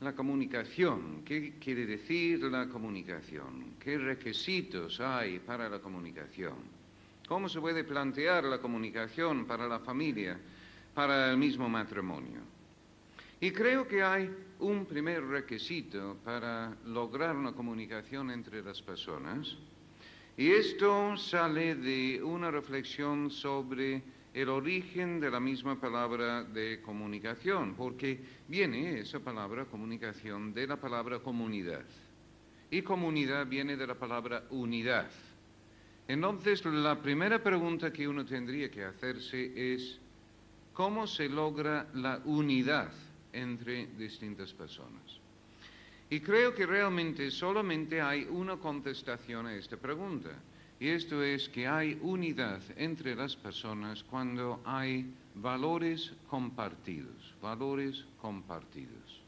la comunicación. ¿Qué quiere decir la comunicación? ¿Qué requisitos hay para la comunicación? ¿Cómo se puede plantear la comunicación para la familia, para el mismo matrimonio? Y creo que hay un primer requisito para lograr una comunicación entre las personas, y esto sale de una reflexión sobre el origen de la misma palabra de comunicación, porque viene esa palabra comunicación de la palabra comunidad. Y comunidad viene de la palabra unidad. Entonces, la primera pregunta que uno tendría que hacerse es, ¿cómo se logra la unidad entre distintas personas? Y creo que realmente solamente hay una contestación a esta pregunta. Y esto es que hay unidad entre las personas cuando hay valores compartidos, valores compartidos.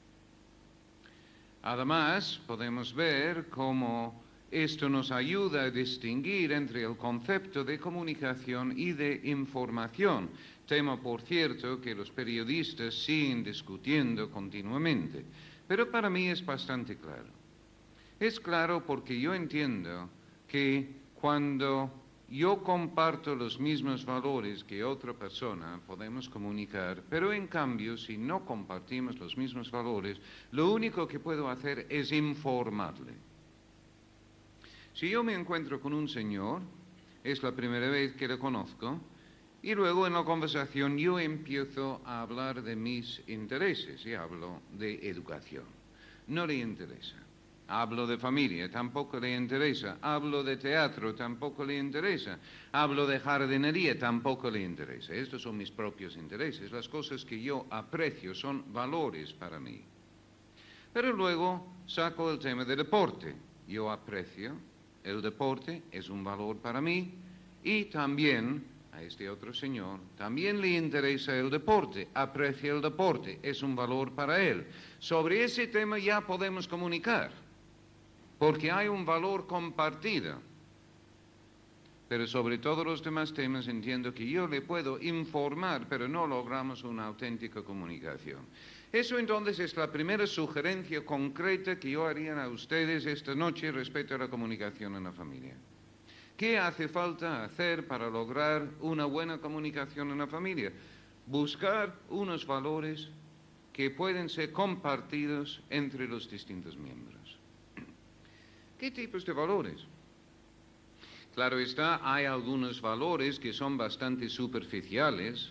Además, podemos ver cómo esto nos ayuda a distinguir entre el concepto de comunicación y de información, tema, por cierto, que los periodistas siguen discutiendo continuamente. Pero para mí es bastante claro. Es claro porque yo entiendo que cuando yo comparto los mismos valores que otra persona, podemos comunicar, pero en cambio, si no compartimos los mismos valores, lo único que puedo hacer es informarle. Si yo me encuentro con un señor, es la primera vez que le conozco, y luego en la conversación yo empiezo a hablar de mis intereses y hablo de educación. No le interesa. Hablo de familia, tampoco le interesa. Hablo de teatro, tampoco le interesa. Hablo de jardinería, tampoco le interesa. Estos son mis propios intereses. Las cosas que yo aprecio son valores para mí. Pero luego saco el tema del deporte. Yo aprecio el deporte, es un valor para mí. Y también a este otro señor también le interesa el deporte, aprecia el deporte, es un valor para él. Sobre ese tema ya podemos comunicar porque hay un valor compartido. Pero sobre todos los demás temas entiendo que yo le puedo informar, pero no logramos una auténtica comunicación. Eso entonces es la primera sugerencia concreta que yo haría a ustedes esta noche respecto a la comunicación en la familia. ¿Qué hace falta hacer para lograr una buena comunicación en la familia? Buscar unos valores que pueden ser compartidos entre los distintos miembros. ¿Qué tipos de valores? Claro está, hay algunos valores que son bastante superficiales,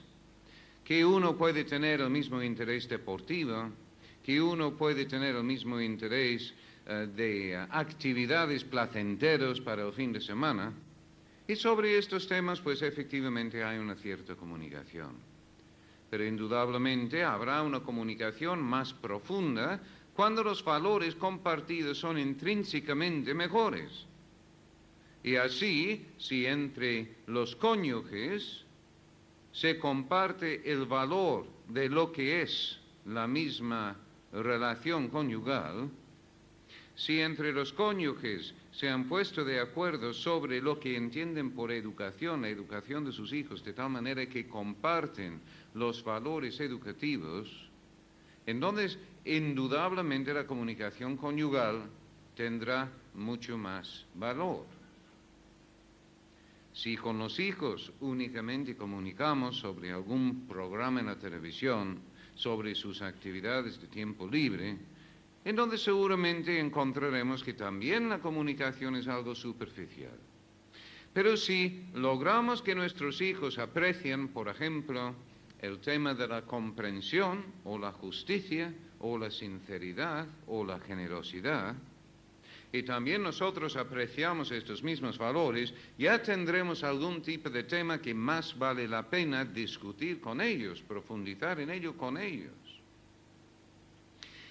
que uno puede tener el mismo interés deportivo, que uno puede tener el mismo interés eh, de actividades placenteros para el fin de semana. Y sobre estos temas, pues efectivamente hay una cierta comunicación. Pero indudablemente habrá una comunicación más profunda cuando los valores compartidos son intrínsecamente mejores. Y así, si entre los cónyuges se comparte el valor de lo que es la misma relación conyugal, si entre los cónyuges se han puesto de acuerdo sobre lo que entienden por educación, la educación de sus hijos, de tal manera que comparten los valores educativos, entonces indudablemente la comunicación conyugal tendrá mucho más valor. Si con los hijos únicamente comunicamos sobre algún programa en la televisión, sobre sus actividades de tiempo libre, entonces seguramente encontraremos que también la comunicación es algo superficial. Pero si logramos que nuestros hijos aprecien, por ejemplo, el tema de la comprensión o la justicia, o la sinceridad o la generosidad, y también nosotros apreciamos estos mismos valores, ya tendremos algún tipo de tema que más vale la pena discutir con ellos, profundizar en ello con ellos.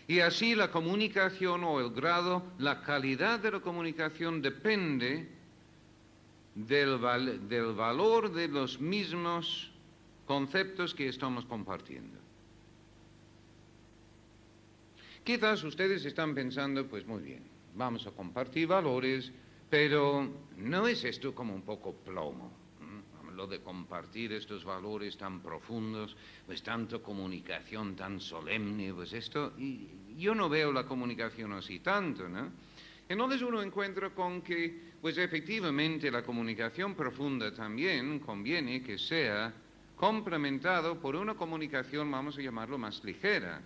Y así la comunicación o el grado, la calidad de la comunicación depende del, del valor de los mismos conceptos que estamos compartiendo. Quizás ustedes están pensando, pues muy bien, vamos a compartir valores, pero ¿no es esto como un poco plomo? lo de compartir estos valores tan profundos, pues tanto comunicación tan solemne, pues esto, y yo no veo la comunicación así tanto, ¿no? Entonces uno encuentra con que, pues efectivamente la comunicación profunda también conviene que sea complementado por una comunicación, vamos a llamarlo, más ligera.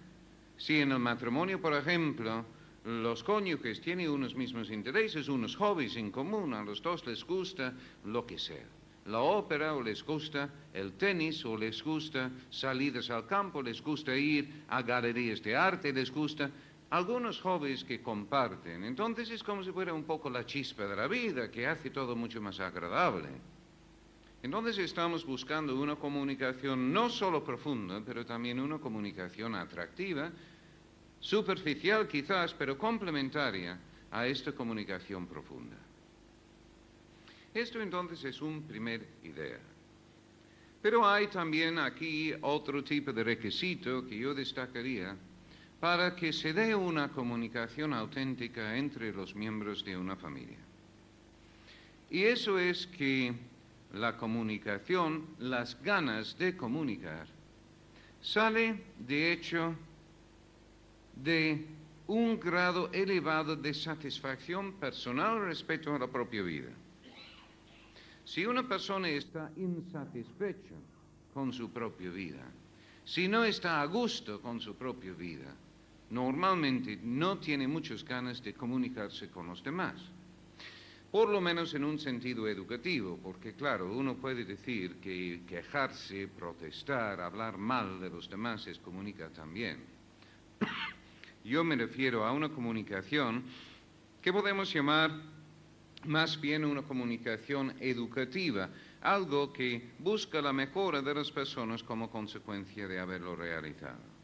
Si en el matrimonio, por ejemplo, los cónyuges tienen unos mismos intereses, unos hobbies en común, a los dos les gusta lo que sea. La ópera o les gusta el tenis o les gusta salidas al campo, les gusta ir a galerías de arte, les gusta algunos hobbies que comparten. Entonces es como si fuera un poco la chispa de la vida que hace todo mucho más agradable. Entonces estamos buscando una comunicación no solo profunda, pero también una comunicación atractiva, superficial quizás, pero complementaria a esta comunicación profunda. Esto entonces es una primera idea. Pero hay también aquí otro tipo de requisito que yo destacaría para que se dé una comunicación auténtica entre los miembros de una familia. Y eso es que la comunicación, las ganas de comunicar, sale de hecho de un grado elevado de satisfacción personal respecto a la propia vida. Si una persona está insatisfecha con su propia vida, si no está a gusto con su propia vida, normalmente no tiene muchas ganas de comunicarse con los demás. Por lo menos en un sentido educativo, porque claro, uno puede decir que quejarse, protestar, hablar mal de los demás es comunicar también. Yo me refiero a una comunicación que podemos llamar más bien una comunicación educativa, algo que busca la mejora de las personas como consecuencia de haberlo realizado.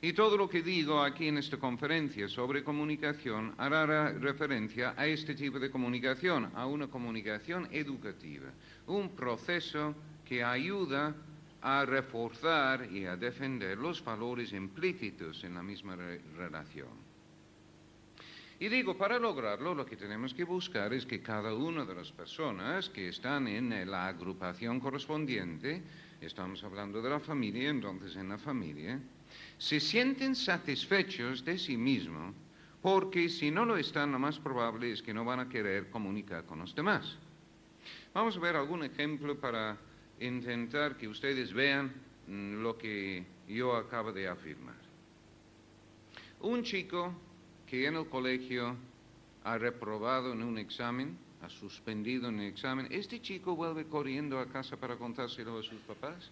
Y todo lo que digo aquí en esta conferencia sobre comunicación hará referencia a este tipo de comunicación, a una comunicación educativa, un proceso que ayuda a reforzar y a defender los valores implícitos en la misma relación. Y digo, para lograrlo lo que tenemos que buscar es que cada una de las personas que están en la agrupación correspondiente, estamos hablando de la familia, entonces en la familia, se sienten satisfechos de sí mismos, porque si no lo están, lo más probable es que no van a querer comunicar con los demás. Vamos a ver algún ejemplo para intentar que ustedes vean mm, lo que yo acabo de afirmar. Un chico que en el colegio ha reprobado en un examen, ha suspendido en el examen, ¿este chico vuelve corriendo a casa para contárselo a sus papás?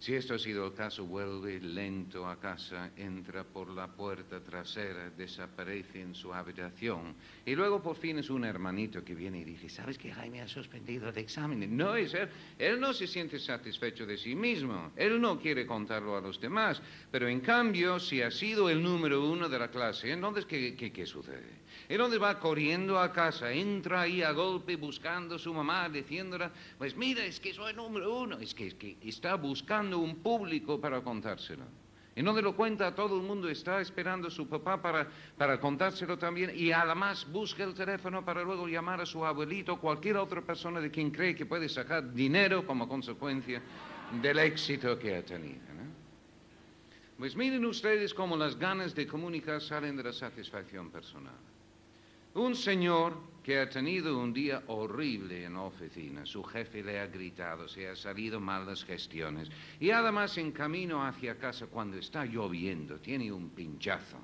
Si esto ha sido el caso, vuelve lento a casa, entra por la puerta trasera, desaparece en su habitación y luego por fin es un hermanito que viene y dice, ¿sabes que Jaime ha suspendido el examen? No es él, él no se siente satisfecho de sí mismo, él no quiere contarlo a los demás, pero en cambio, si ha sido el número uno de la clase, entonces ¿qué, qué, qué sucede? dónde va corriendo a casa, entra ahí a golpe buscando a su mamá, diciéndola, pues mira, es que soy número uno, es que, es que está buscando un público para contárselo. En donde lo cuenta todo el mundo, está esperando a su papá para, para contárselo también y además busca el teléfono para luego llamar a su abuelito o cualquier otra persona de quien cree que puede sacar dinero como consecuencia del éxito que ha tenido. Pues miren ustedes cómo las ganas de comunicar salen de la satisfacción personal. Un señor que ha tenido un día horrible en oficina, su jefe le ha gritado, se ha salido mal las gestiones y además en camino hacia casa cuando está lloviendo tiene un pinchazo.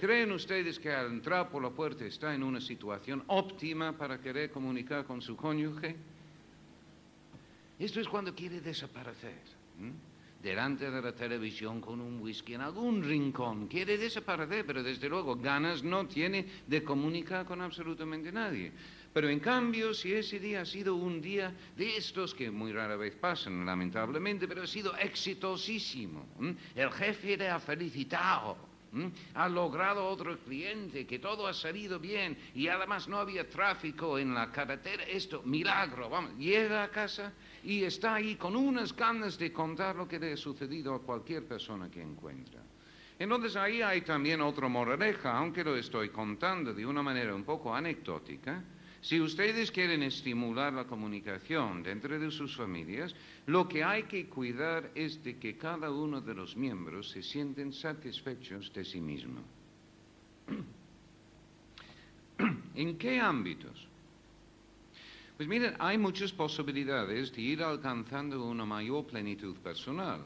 ¿Creen ustedes que al entrar por la puerta está en una situación óptima para querer comunicar con su cónyuge? Esto es cuando quiere desaparecer delante de la televisión con un whisky en algún rincón. Quiere desaparecer, pero desde luego ganas no tiene de comunicar con absolutamente nadie. Pero en cambio, si ese día ha sido un día de estos que muy rara vez pasan, lamentablemente, pero ha sido exitosísimo, el jefe le ha felicitado, ha logrado otro cliente, que todo ha salido bien y además no había tráfico en la carretera, esto, milagro, vamos, llega a casa y está ahí con unas ganas de contar lo que le ha sucedido a cualquier persona que encuentra. Entonces ahí hay también otra moraleja, aunque lo estoy contando de una manera un poco anecdótica, Si ustedes quieren estimular la comunicación dentro de sus familias, lo que hay que cuidar es de que cada uno de los miembros se sienten satisfechos de sí mismo. ¿En qué ámbitos? Pues miren, hay muchas posibilidades de ir alcanzando una mayor plenitud personal.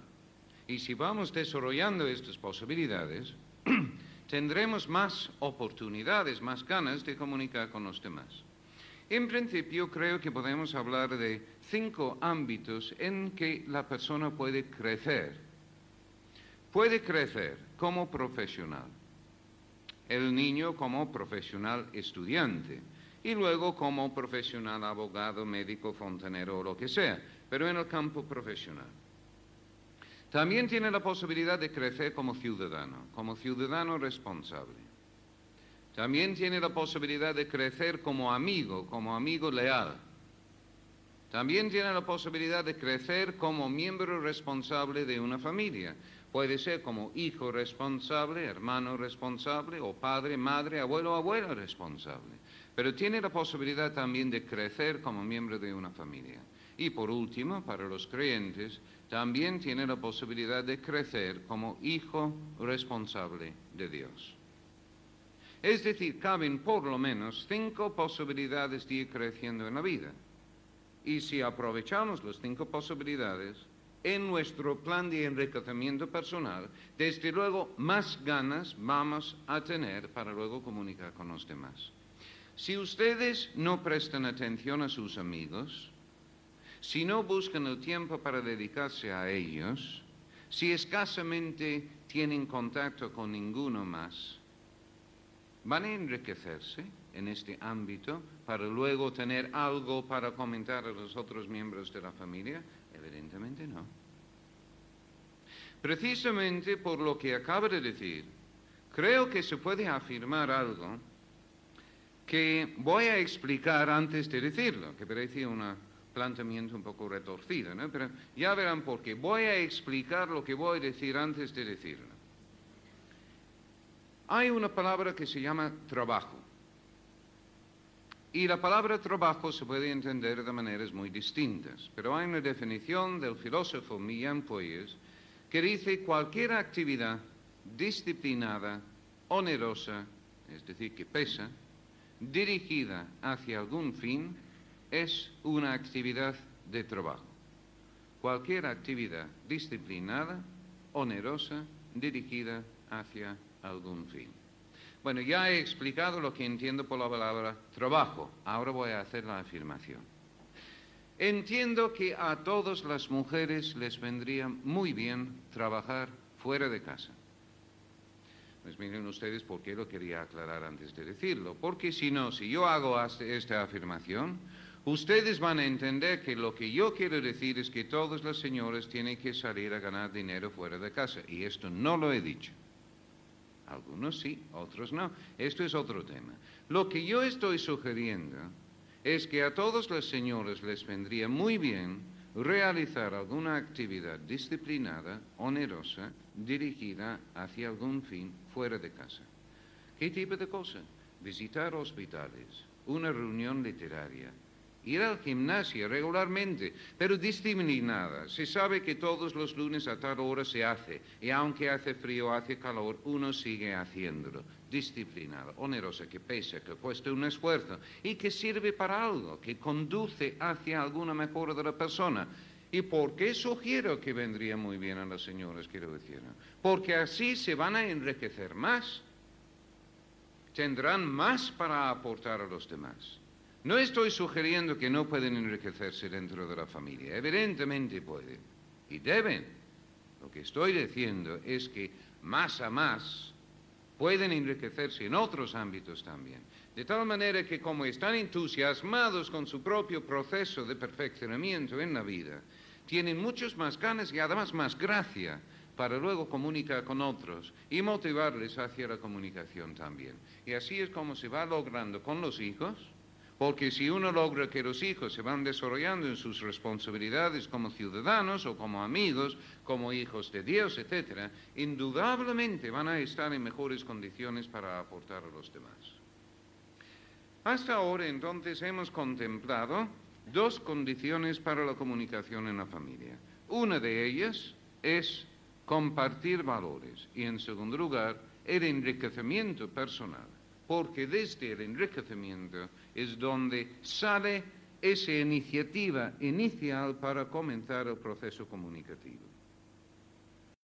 Y si vamos desarrollando estas posibilidades, tendremos más oportunidades, más ganas de comunicar con los demás. En principio, creo que podemos hablar de cinco ámbitos en que la persona puede crecer. Puede crecer como profesional, el niño como profesional estudiante y luego como profesional abogado, médico, fontanero o lo que sea, pero en el campo profesional. También tiene la posibilidad de crecer como ciudadano, como ciudadano responsable. También tiene la posibilidad de crecer como amigo, como amigo leal. También tiene la posibilidad de crecer como miembro responsable de una familia. Puede ser como hijo responsable, hermano responsable, o padre, madre, abuelo, abuela responsable. Pero tiene la posibilidad también de crecer como miembro de una familia. Y por último, para los creyentes, también tiene la posibilidad de crecer como hijo responsable de Dios. Es decir, caben por lo menos cinco posibilidades de ir creciendo en la vida. Y si aprovechamos las cinco posibilidades en nuestro plan de enriquecimiento personal, desde luego más ganas vamos a tener para luego comunicar con los demás. Si ustedes no prestan atención a sus amigos, si no buscan el tiempo para dedicarse a ellos, si escasamente tienen contacto con ninguno más, ¿van a enriquecerse en este ámbito para luego tener algo para comentar a los otros miembros de la familia? Evidentemente no. Precisamente por lo que acabo de decir, creo que se puede afirmar algo que voy a explicar antes de decirlo, que parece una planteamiento un poco retorcido, ¿no? Pero ya verán por qué. Voy a explicar lo que voy a decir antes de decirlo. Hay una palabra que se llama trabajo. Y la palabra trabajo se puede entender de maneras muy distintas, pero hay una definición del filósofo Millán Pueyes que dice cualquier actividad disciplinada, onerosa, es decir, que pesa, dirigida hacia algún fin, es una actividad de trabajo. Cualquier actividad disciplinada, onerosa, dirigida hacia algún fin. Bueno, ya he explicado lo que entiendo por la palabra trabajo. Ahora voy a hacer la afirmación. Entiendo que a todas las mujeres les vendría muy bien trabajar fuera de casa. Pues miren ustedes por qué lo quería aclarar antes de decirlo. Porque si no, si yo hago esta afirmación, ustedes van a entender que lo que yo quiero decir es que todas las señoras tienen que salir a ganar dinero fuera de casa. Y esto no lo he dicho. Algunos sí, otros no. Esto es otro tema. Lo que yo estoy sugiriendo es que a todas las señoras les vendría muy bien realizar alguna actividad disciplinada, onerosa, dirigida hacia algún fin fuera de casa. ¿Qué tipo de cosa? Visitar hospitales, una reunión literaria, ir al gimnasio regularmente, pero disciplinada. Se sabe que todos los lunes a tal hora se hace, y aunque hace frío, hace calor, uno sigue haciéndolo. Disciplinada, onerosa, que pesa, que cuesta un esfuerzo y que sirve para algo, que conduce hacia alguna mejora de la persona. ¿Y por qué sugiero que vendría muy bien a las señoras, quiero decir? Porque así se van a enriquecer más, tendrán más para aportar a los demás. No estoy sugiriendo que no pueden enriquecerse dentro de la familia, evidentemente pueden y deben. Lo que estoy diciendo es que más a más pueden enriquecerse en otros ámbitos también. De tal manera que como están entusiasmados con su propio proceso de perfeccionamiento en la vida, tienen muchos más ganas y además más gracia para luego comunicar con otros y motivarles hacia la comunicación también. Y así es como se va logrando con los hijos, porque si uno logra que los hijos se van desarrollando en sus responsabilidades como ciudadanos o como amigos, como hijos de Dios, etc., indudablemente van a estar en mejores condiciones para aportar a los demás. Hasta ahora entonces hemos contemplado dos condiciones para la comunicación en la familia. Una de ellas es compartir valores y en segundo lugar el enriquecimiento personal, porque desde el enriquecimiento es donde sale esa iniciativa inicial para comenzar el proceso comunicativo.